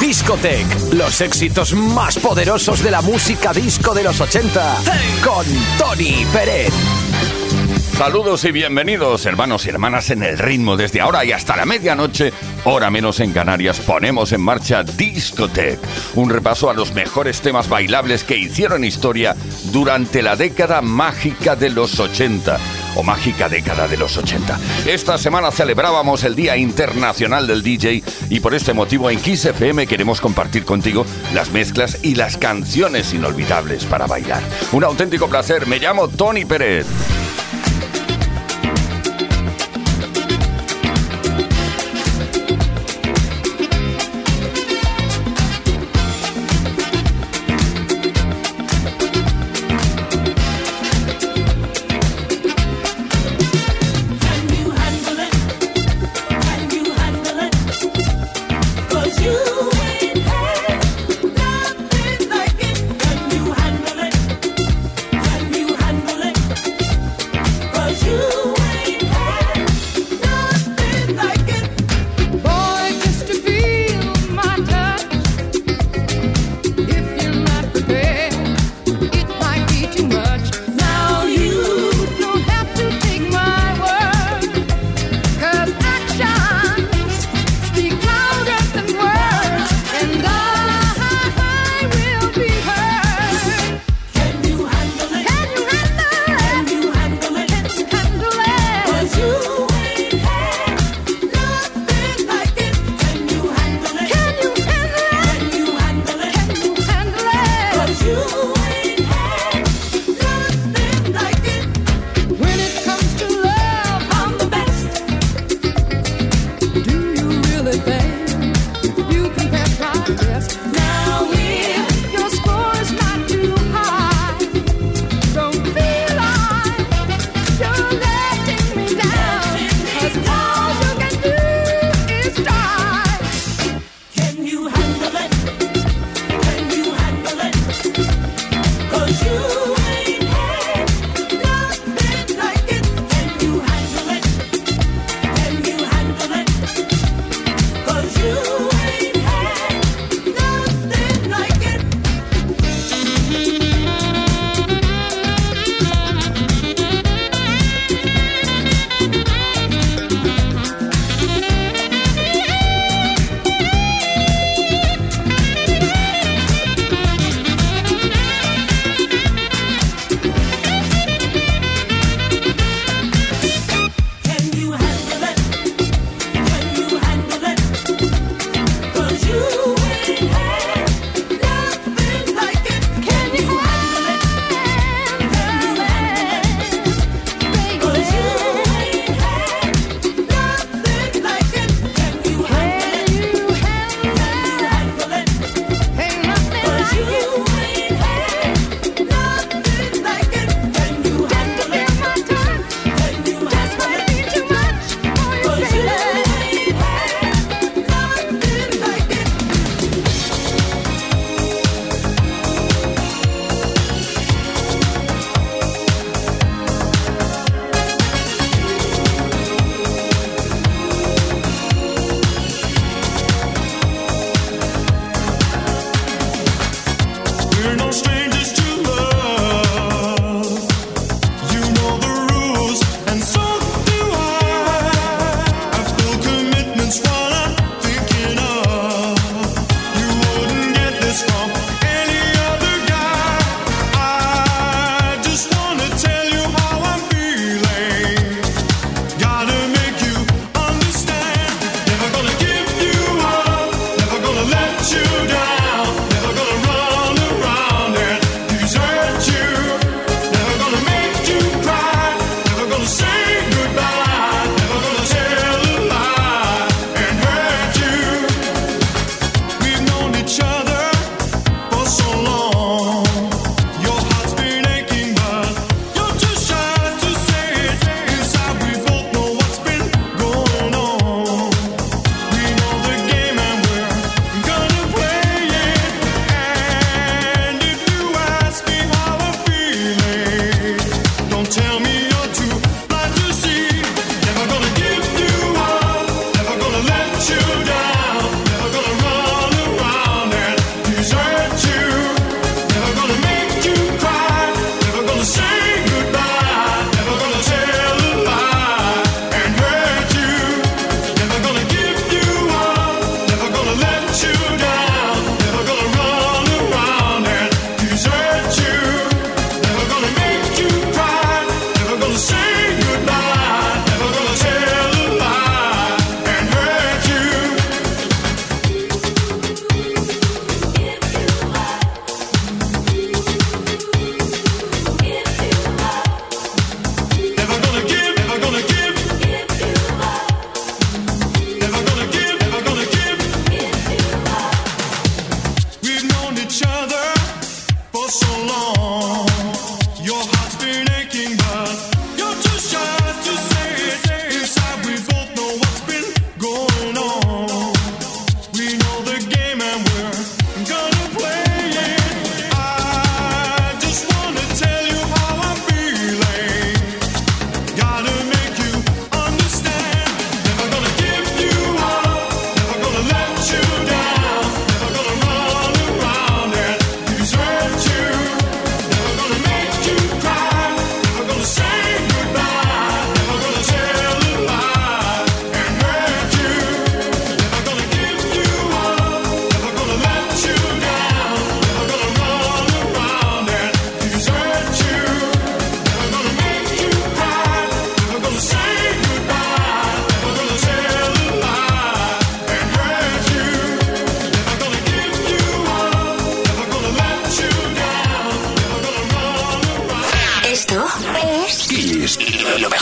Discotech. Los éxitos más poderosos de la música disco de los 80. Con Tony Peret. Saludos y bienvenidos, hermanos y hermanas, en el ritmo. Desde ahora y hasta la medianoche, hora menos en Canarias, ponemos en marcha Discotech. Un repaso a los mejores temas bailables que hicieron historia durante la década mágica de los 80 o mágica década de los 80. Esta semana celebrábamos el Día Internacional del DJ y por este motivo en Kiss FM queremos compartir contigo las mezclas y las canciones inolvidables para bailar. Un auténtico placer, me llamo Tony Pérez.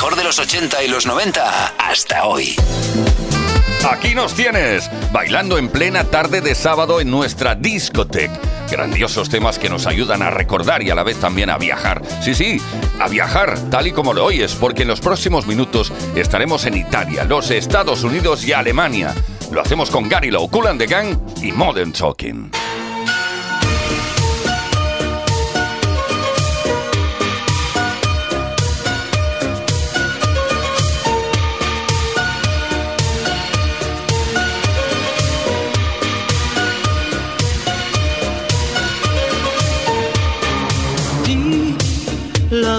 mejor de los 80 y los 90 hasta hoy. Aquí nos tienes, bailando en plena tarde de sábado en nuestra discoteca. Grandiosos temas que nos ayudan a recordar y a la vez también a viajar. Sí, sí, a viajar, tal y como lo oyes, porque en los próximos minutos estaremos en Italia, los Estados Unidos y Alemania. Lo hacemos con Gary Lowe, Cool and the Gang y Modern Talking.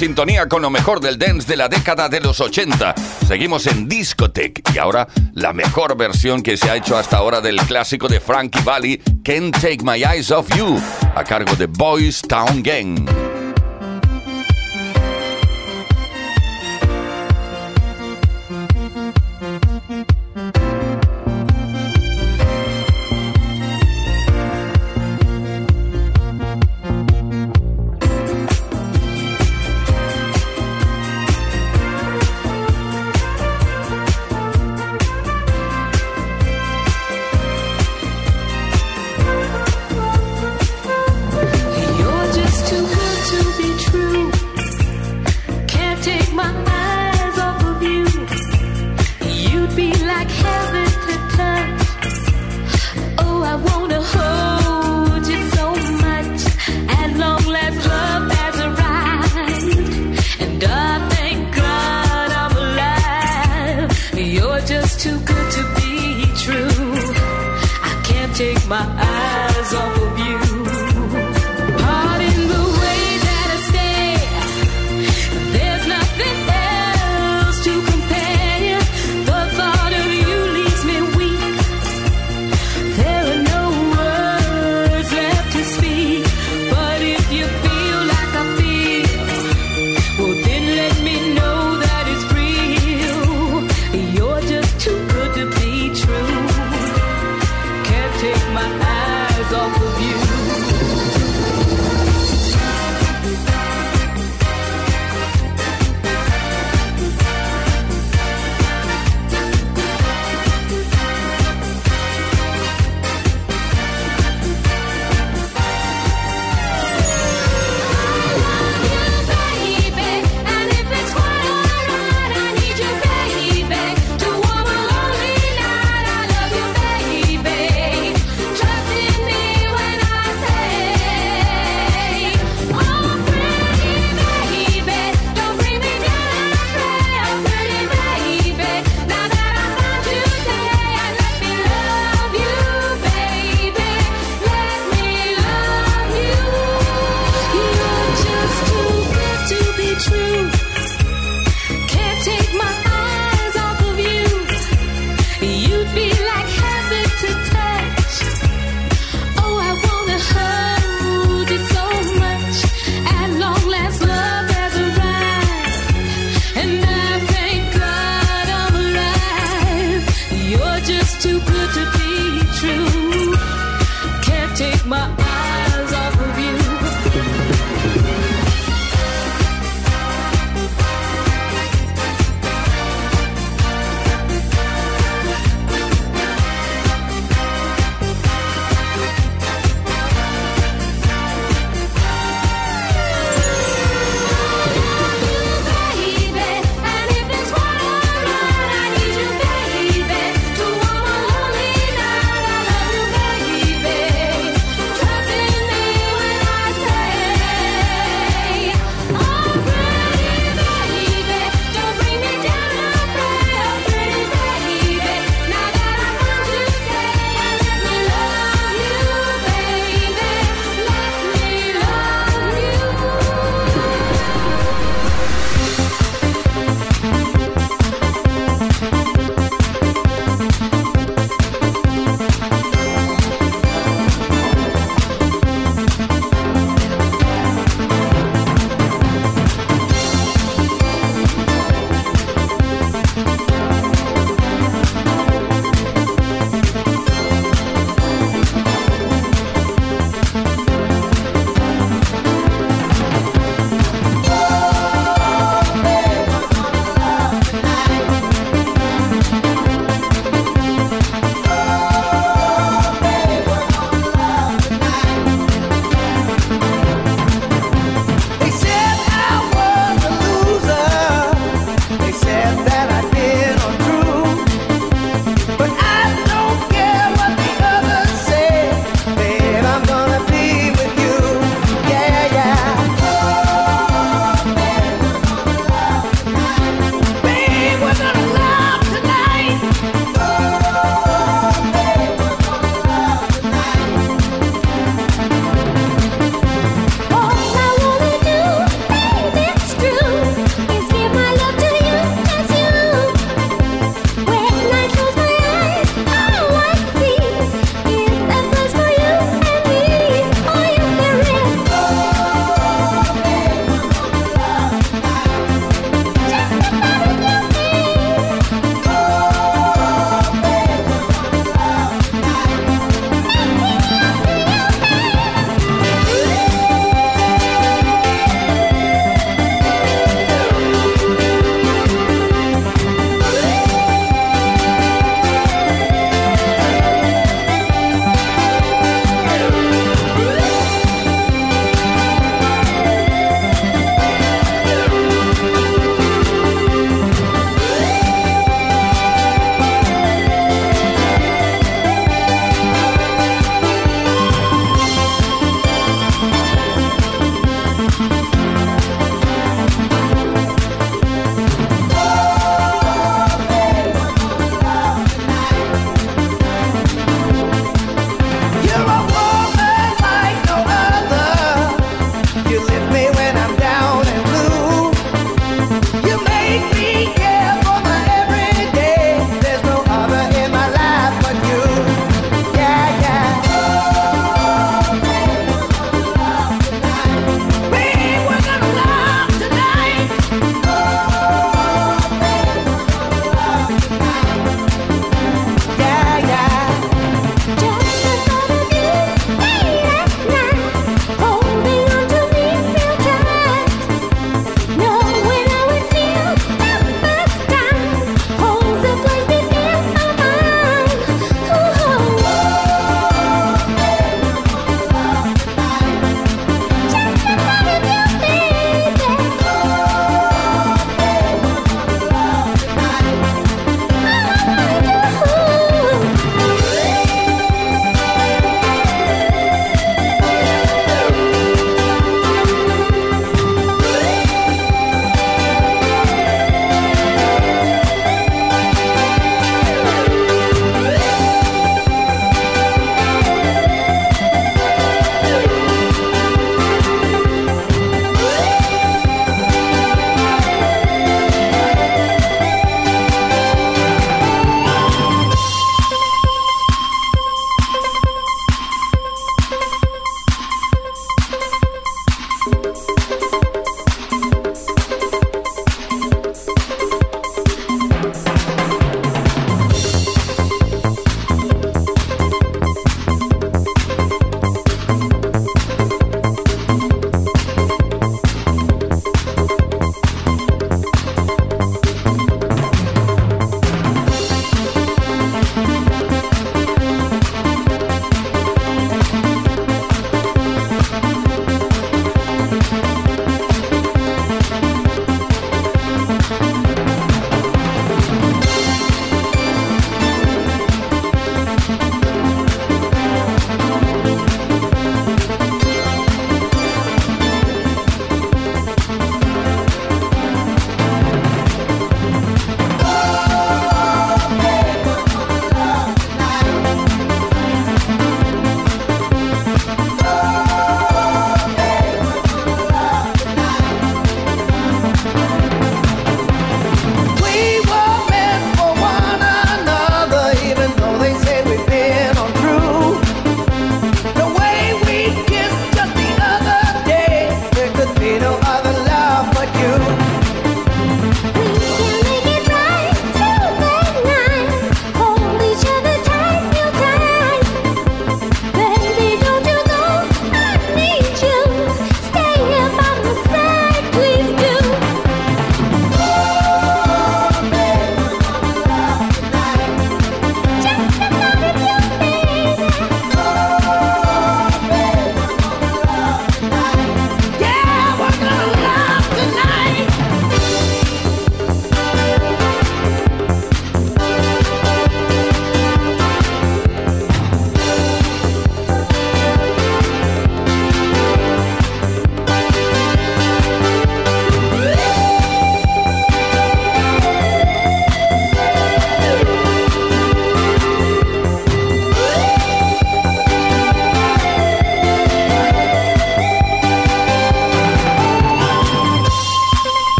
Sintonía con lo mejor del dance de la década de los 80. Seguimos en Discotech y ahora la mejor versión que se ha hecho hasta ahora del clásico de Frankie Valli, Can't Take My Eyes Off You, a cargo de Boys Town Gang.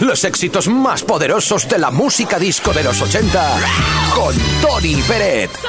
Los éxitos más poderosos de la música disco de los 80 con Tony Peret.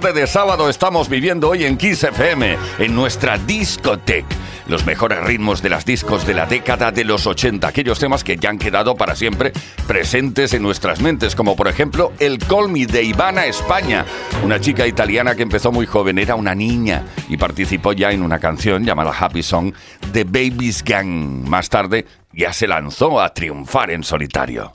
de sábado estamos viviendo hoy en Kiss FM, en nuestra discoteca. Los mejores ritmos de las discos de la década de los 80, aquellos temas que ya han quedado para siempre presentes en nuestras mentes, como por ejemplo el Call Me de Ivana España, una chica italiana que empezó muy joven, era una niña y participó ya en una canción llamada Happy Song de Baby's Gang. Más tarde ya se lanzó a triunfar en solitario.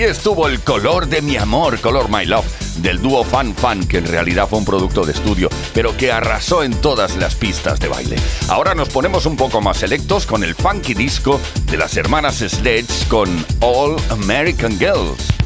Ahí estuvo el color de mi amor, Color My Love, del dúo Fan Fan, que en realidad fue un producto de estudio, pero que arrasó en todas las pistas de baile. Ahora nos ponemos un poco más selectos con el funky disco de las hermanas Sledge con All American Girls.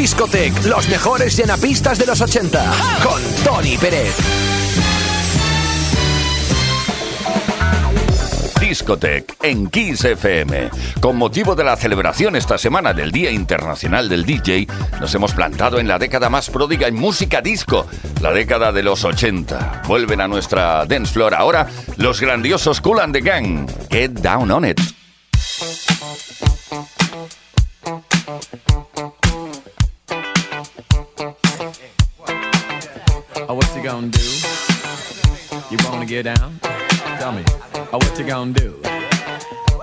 Discotech, los mejores llenapistas de los 80. Con Tony Pérez. Discotech en Kiss FM. Con motivo de la celebración esta semana del Día Internacional del DJ, nos hemos plantado en la década más pródiga en música disco, la década de los 80. Vuelven a nuestra dance floor ahora los grandiosos Cool and the Gang. Get down on it. Get down? Tell me. Oh, what you gonna do?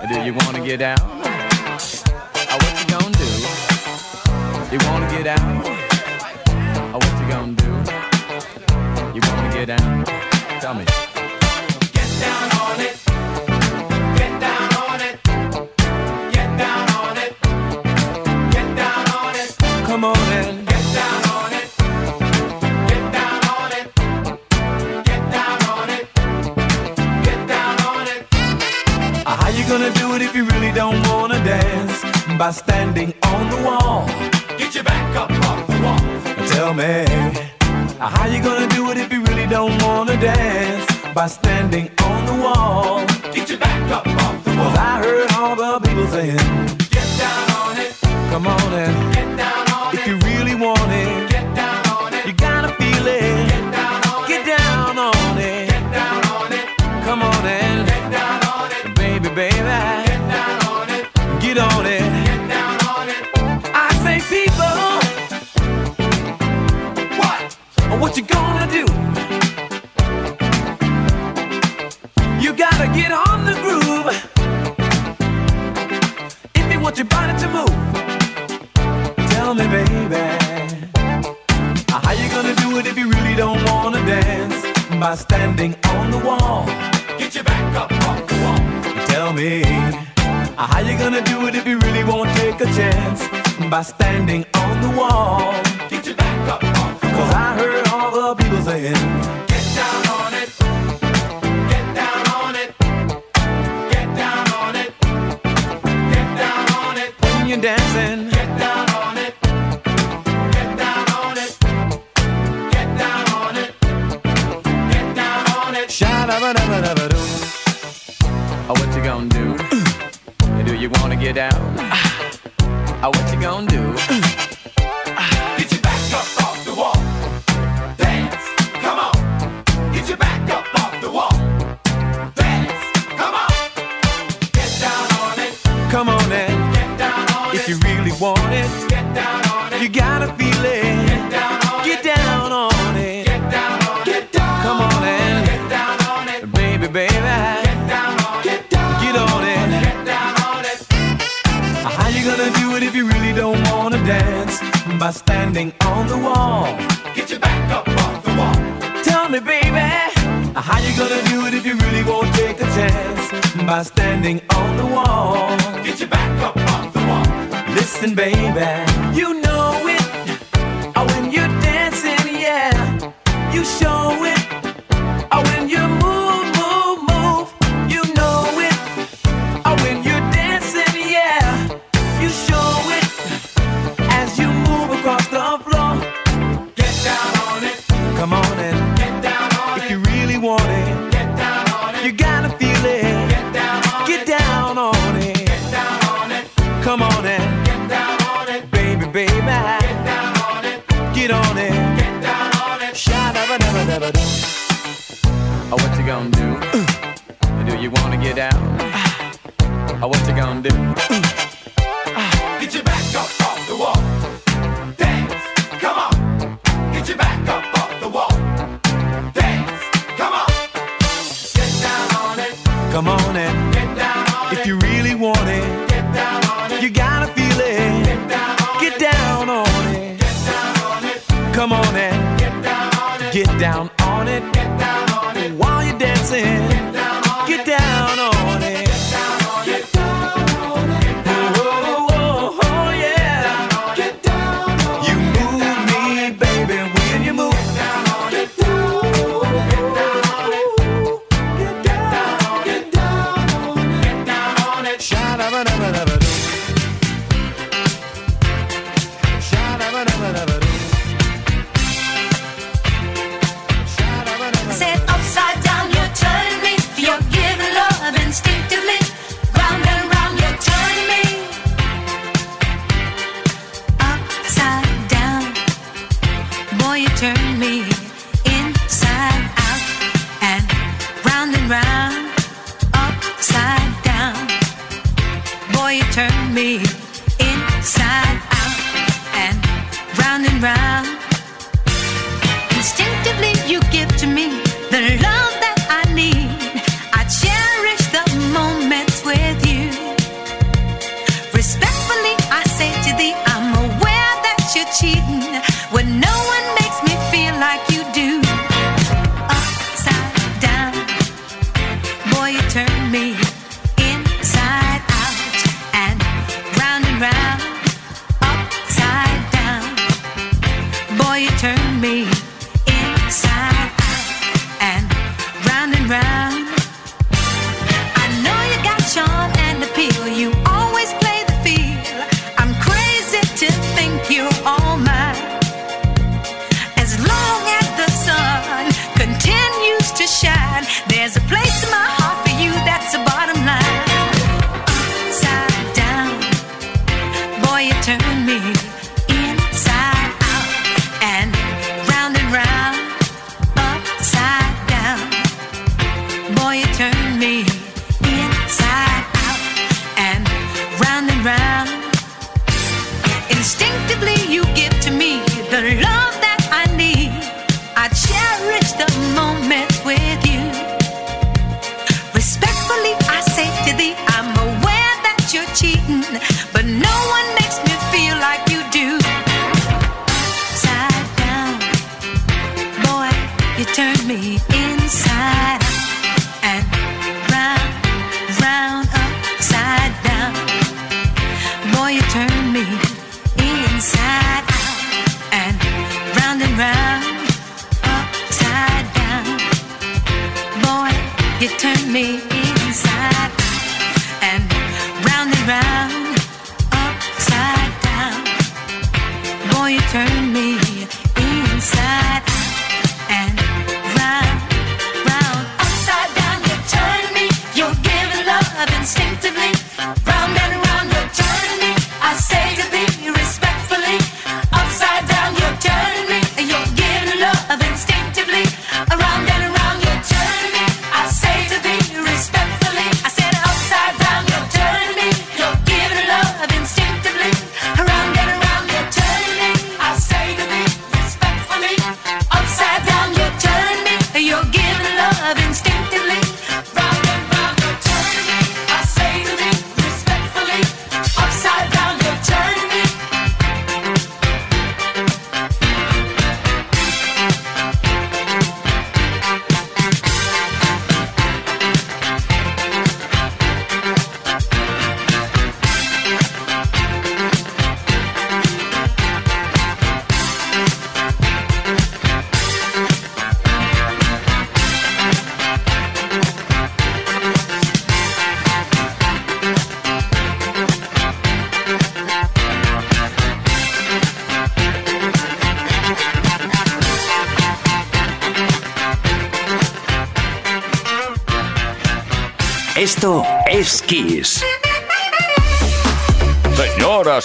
Do you wanna get down? Oh, what you gonna do? You wanna get down? Oh, what you gonna do? You wanna get down? Tell me. Get down on it. Gonna do it if you really don't wanna dance? By standing on the wall. Get your back up off the wall. Tell me, how you gonna do it if you really don't wanna dance? By standing on the wall. Get your back up off the wall. Cause I heard all the people saying, Get down on it. come on and Get down on if it. you really want it, Get down on it. you gotta feel it. Get down on it. Get down on it. Get down on it. Come on and get on it. Down on it. I say, people, What? what you gonna do? You gotta get on the groove. If you want your body to move, tell me, baby, how you gonna do it if you really don't wanna dance? By standing on the wall. Get your back up off the wall. Tell me, how you gonna do it if you really won't take a chance? By standing on the wall. Get your back up off the wall. Cause I heard all the people saying, Get down on it. Get down on it. Get down on it. Get down on it. When you're dancing. you wanna get down, ah, what you gonna do? on the wall. Get your back up off the wall. Tell me, baby, how you gonna do it if you really won't take the chance by standing on the wall? Get your back up off the wall. Listen, baby, you know it. Oh, when you're dancing, yeah, you show it. you wanna get down? Uh, oh, what you gonna do? Uh, get your back up off the wall. Dance, come on. Get your back up off the wall. Dance, come on. Get down on it. Come on it. Get down on it. If you really want it. You gotta feel it. Get. Down on it. Get down on it. Come on and get down on it. Get down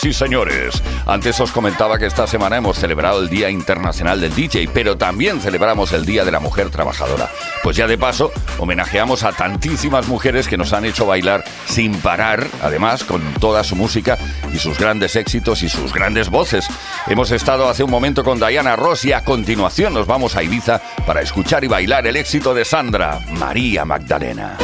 Señoras y señores, antes os comentaba que esta semana hemos celebrado el Día Internacional del DJ, pero también celebramos el Día de la Mujer Trabajadora. Pues ya de paso, homenajeamos a tantísimas mujeres que nos han hecho bailar sin parar, además con toda su música y sus grandes éxitos y sus grandes voces. Hemos estado hace un momento con Diana Ross y a continuación nos vamos a Ibiza para escuchar y bailar el éxito de Sandra, María Magdalena.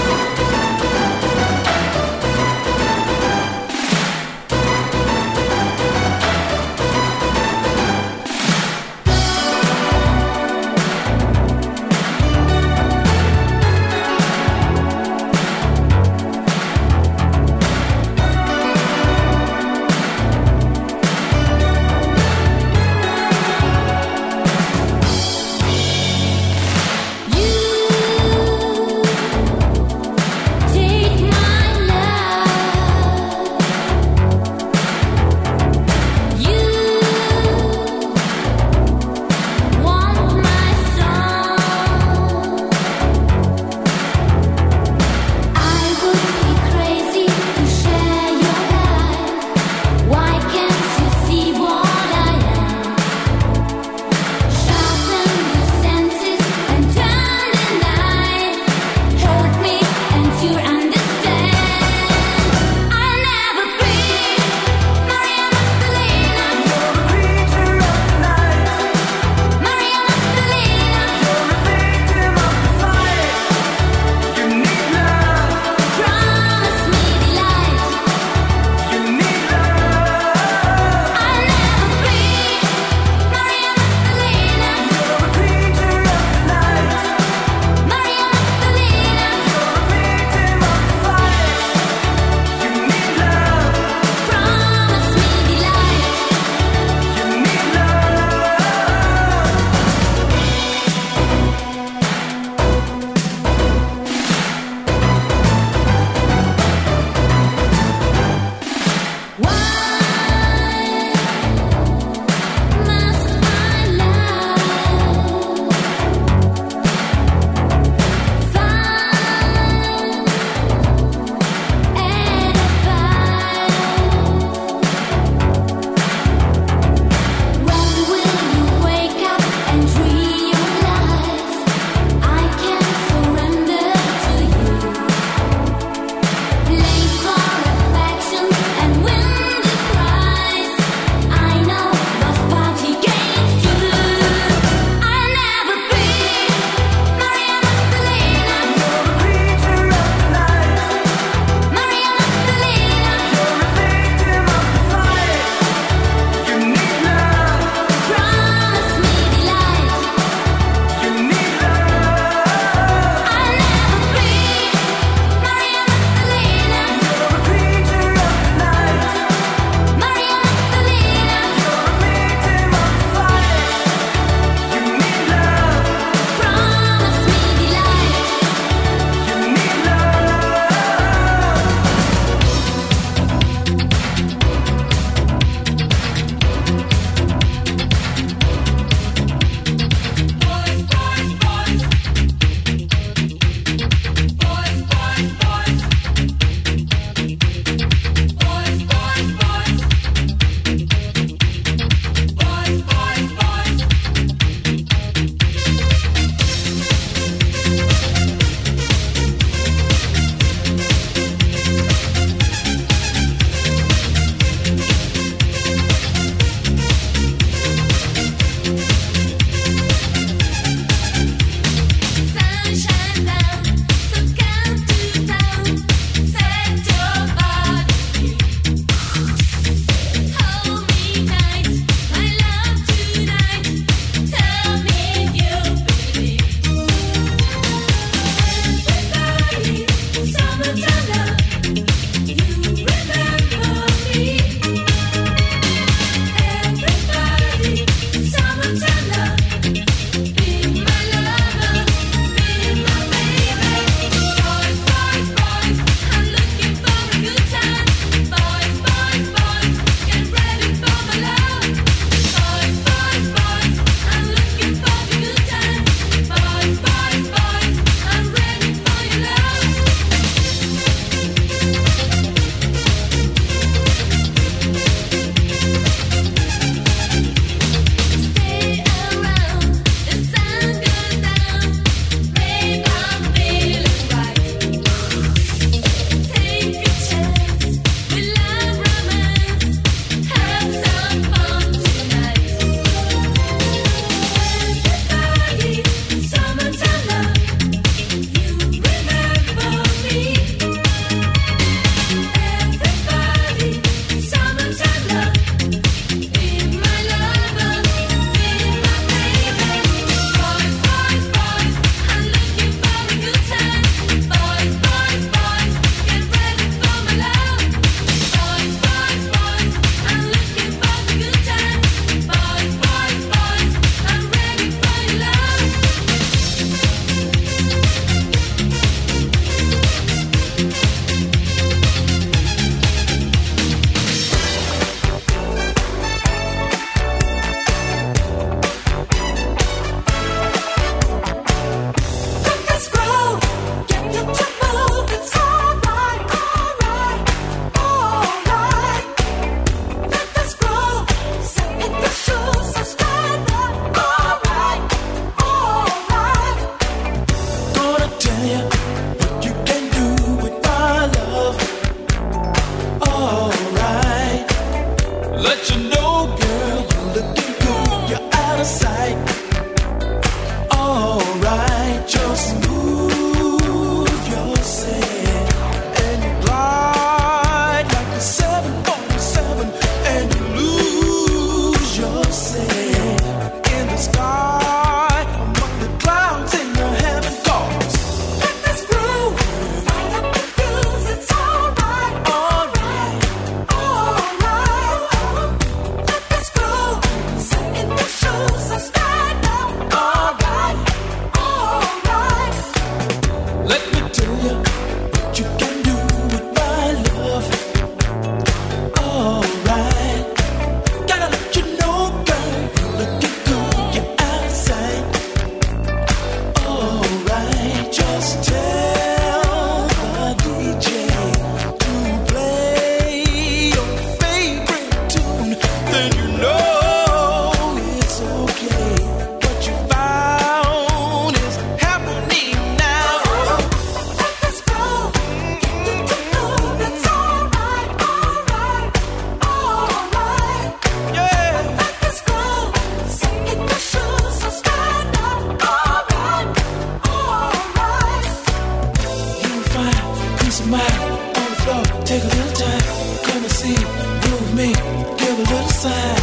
smile on the floor. Take a little time. Come and see. Move me. Give a little sign.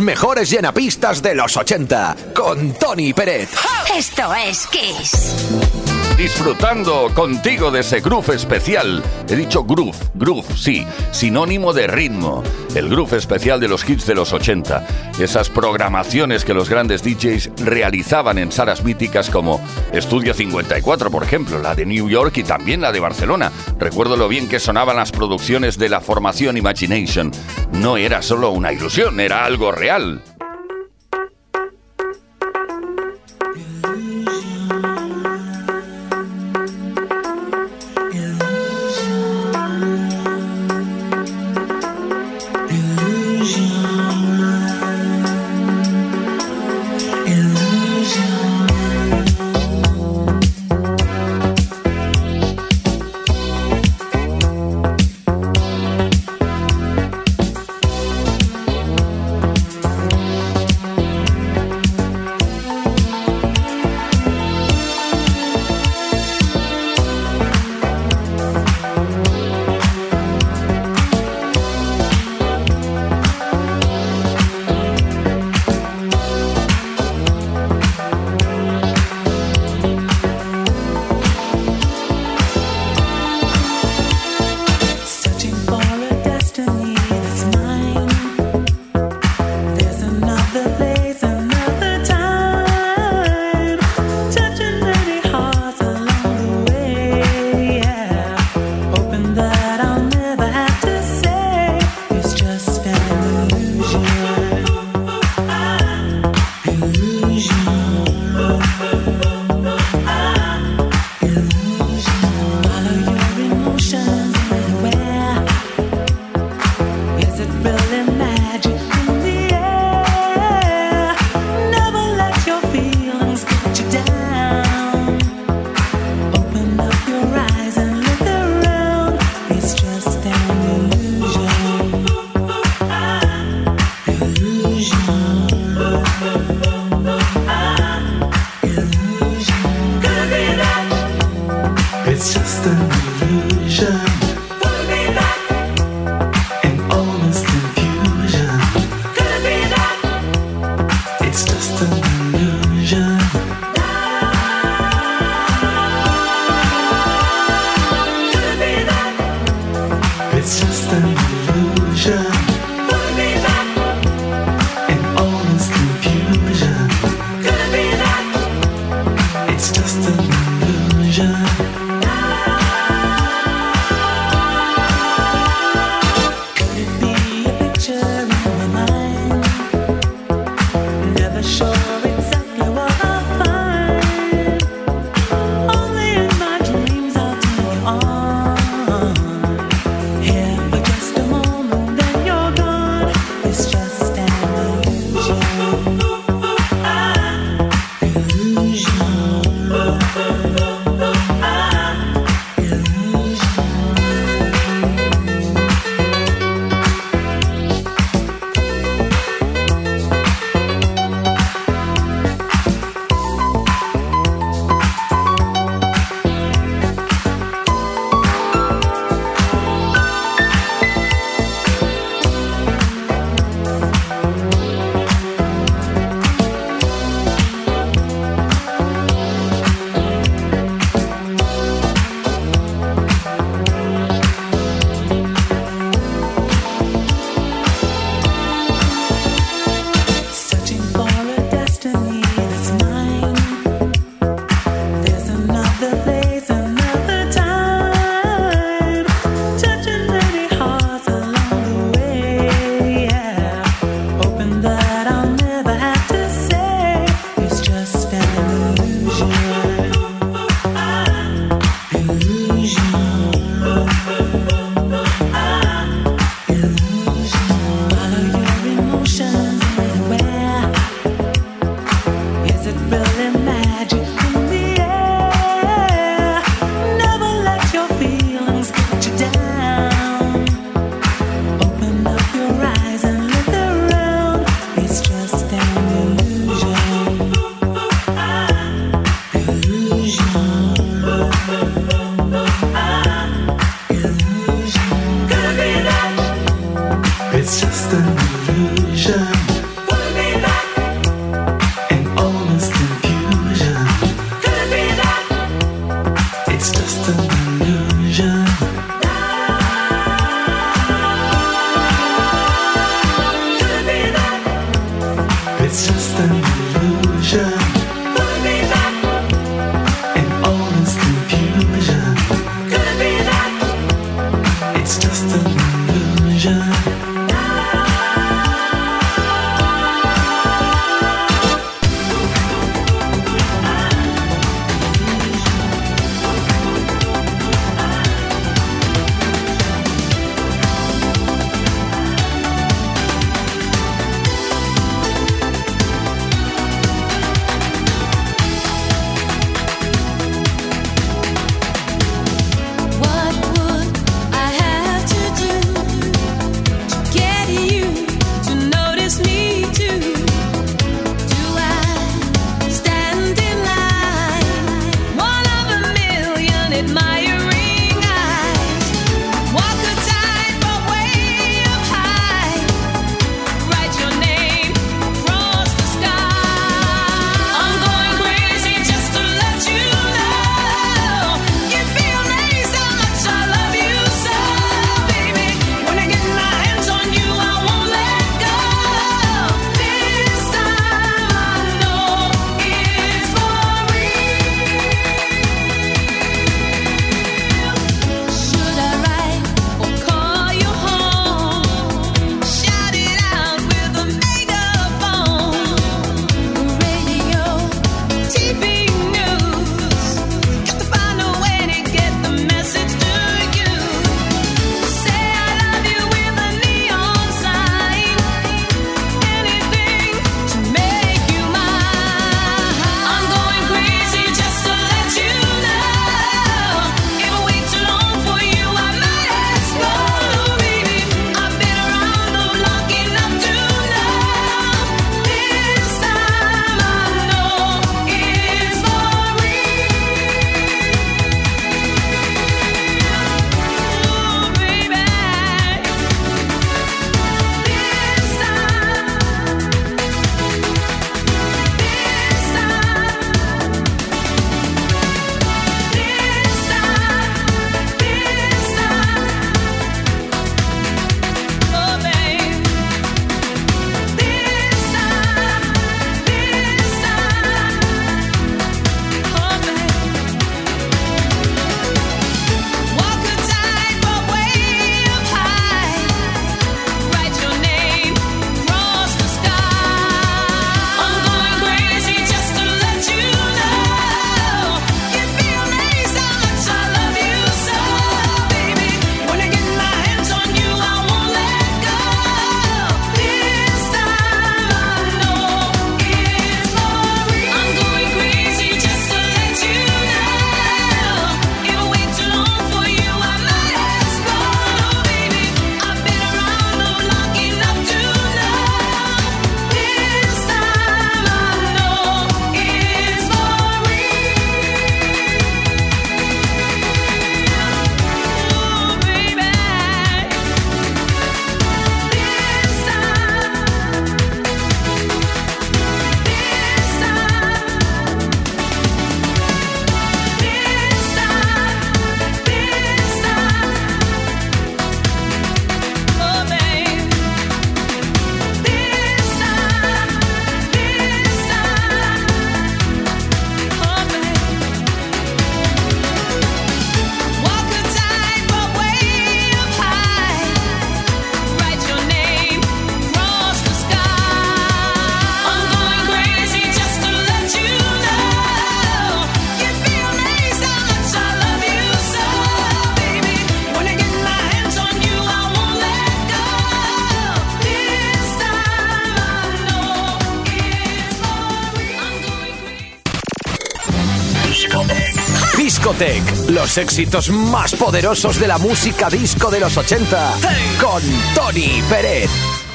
mejores llenapistas de los 80 con Tony Pérez. Esto es Kiss. Disfrutando contigo de ese groove especial. He dicho groove, groove, sí, sinónimo de ritmo. El groove especial de los hits de los 80. Esas programaciones que los grandes DJs realizaban en salas míticas como Estudio 54, por ejemplo, la de New York y también la de Barcelona. Recuerdo lo bien que sonaban las producciones de la formación Imagination. No era solo una ilusión, era algo real. los éxitos más poderosos de la música disco de los 80 con Tony Pérez.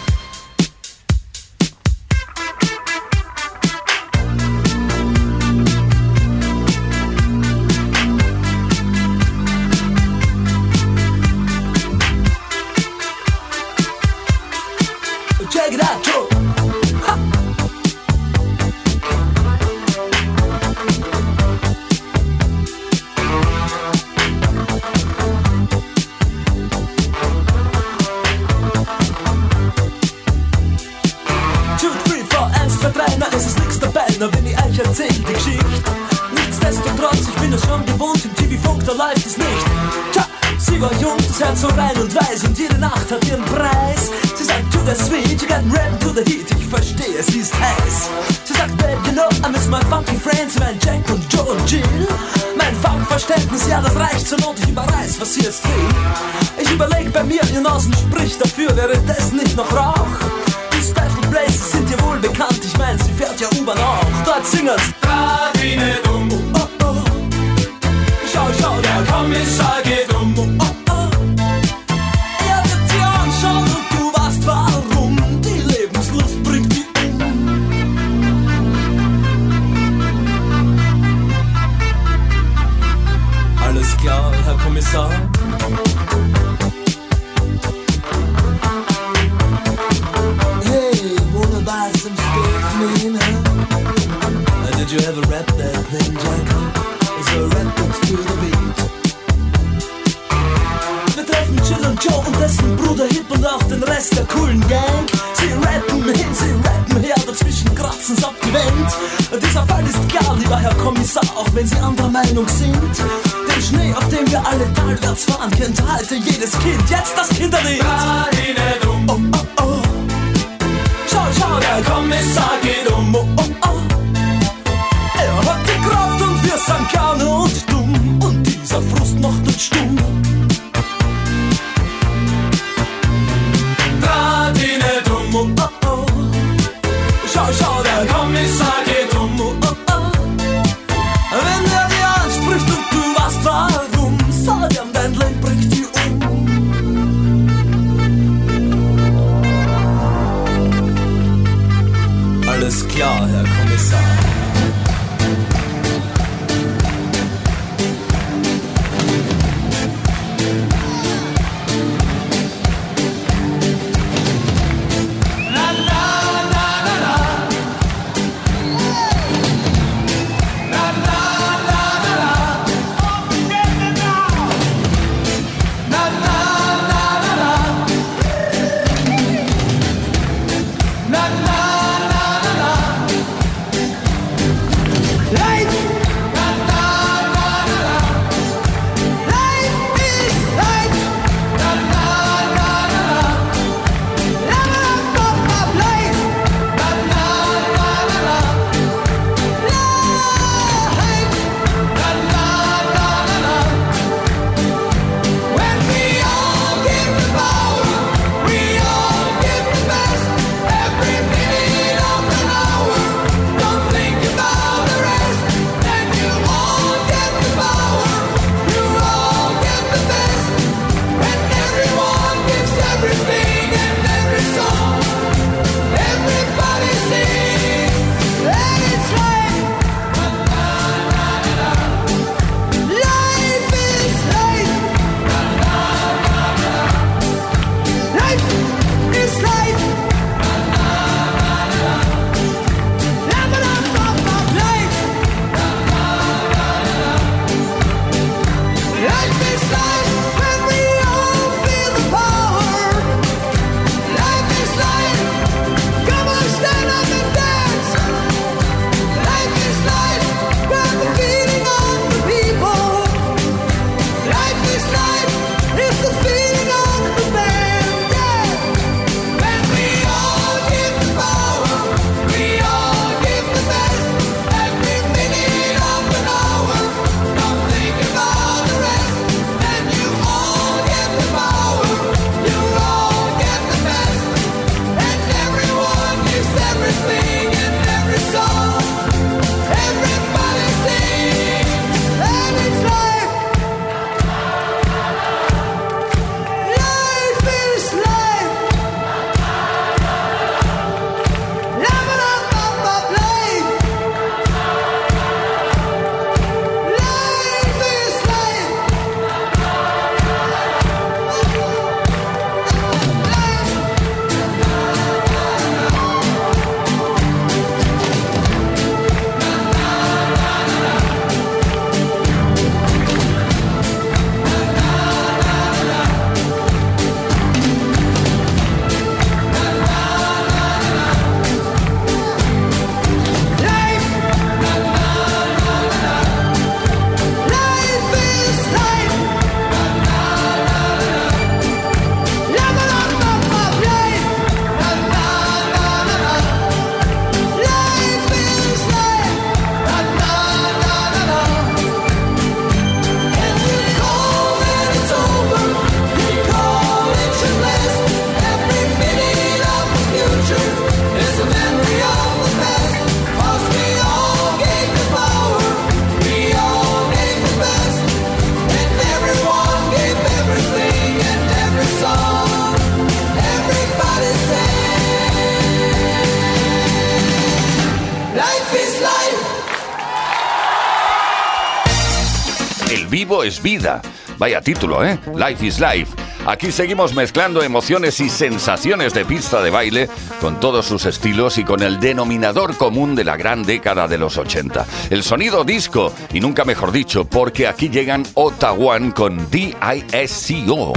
Es vida. Vaya título, ¿eh? Life is Life. Aquí seguimos mezclando emociones y sensaciones de pista de baile con todos sus estilos y con el denominador común de la gran década de los 80. El sonido disco, y nunca mejor dicho, porque aquí llegan Ottawa con D-I-S-C-O.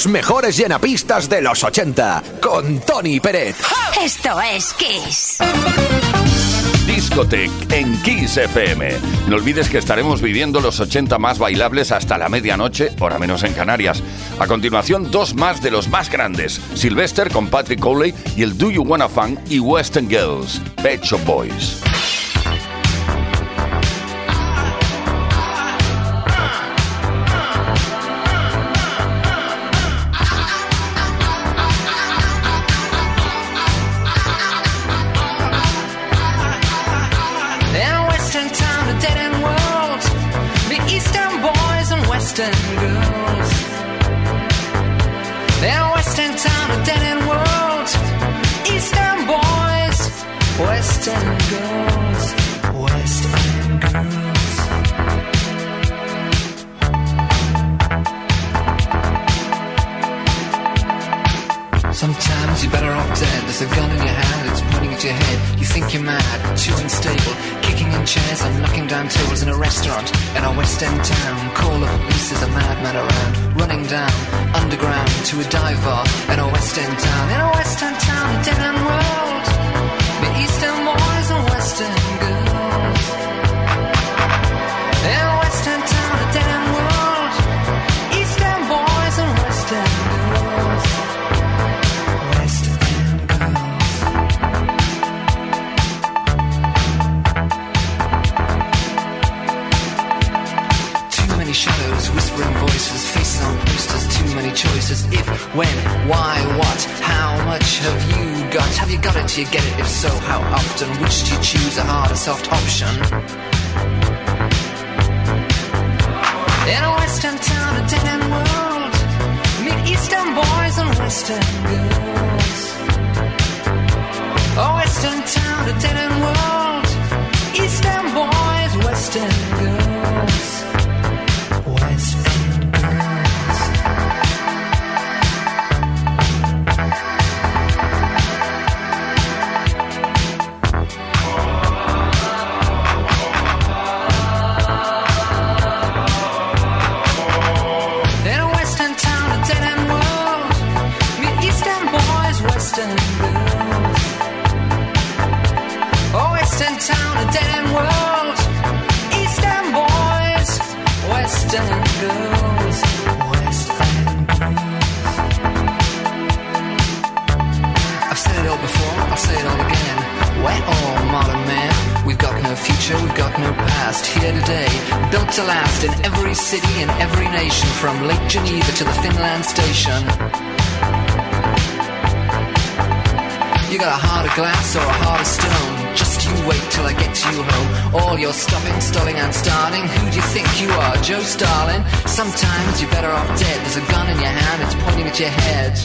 Los mejores llenapistas de los 80 con Tony Pérez. Esto es Kiss. Discotech en Kiss FM. No olvides que estaremos viviendo los 80 más bailables hasta la medianoche, hora menos en Canarias. A continuación, dos más de los más grandes: Sylvester con Patrick Cowley y el Do You Wanna Fun y Western Girls, Pet Shop Boys. Many shadows, whispering voices, faces on posters, too many choices. If, when, why, what, how much have you got? Have you got it? Do you get it? If so, how often? Which do you choose, a hard or soft option? In a western town, a dead end world, meet eastern boys and western girls. A western town, a dead end world, eastern boys, western You got a heart of glass or a heart of stone. Wait till I get to you home. All your stopping, stalling, and starting. Who do you think you are, Joe Starling? Sometimes you're better off dead. There's a gun in your hand, it's pointing at your head.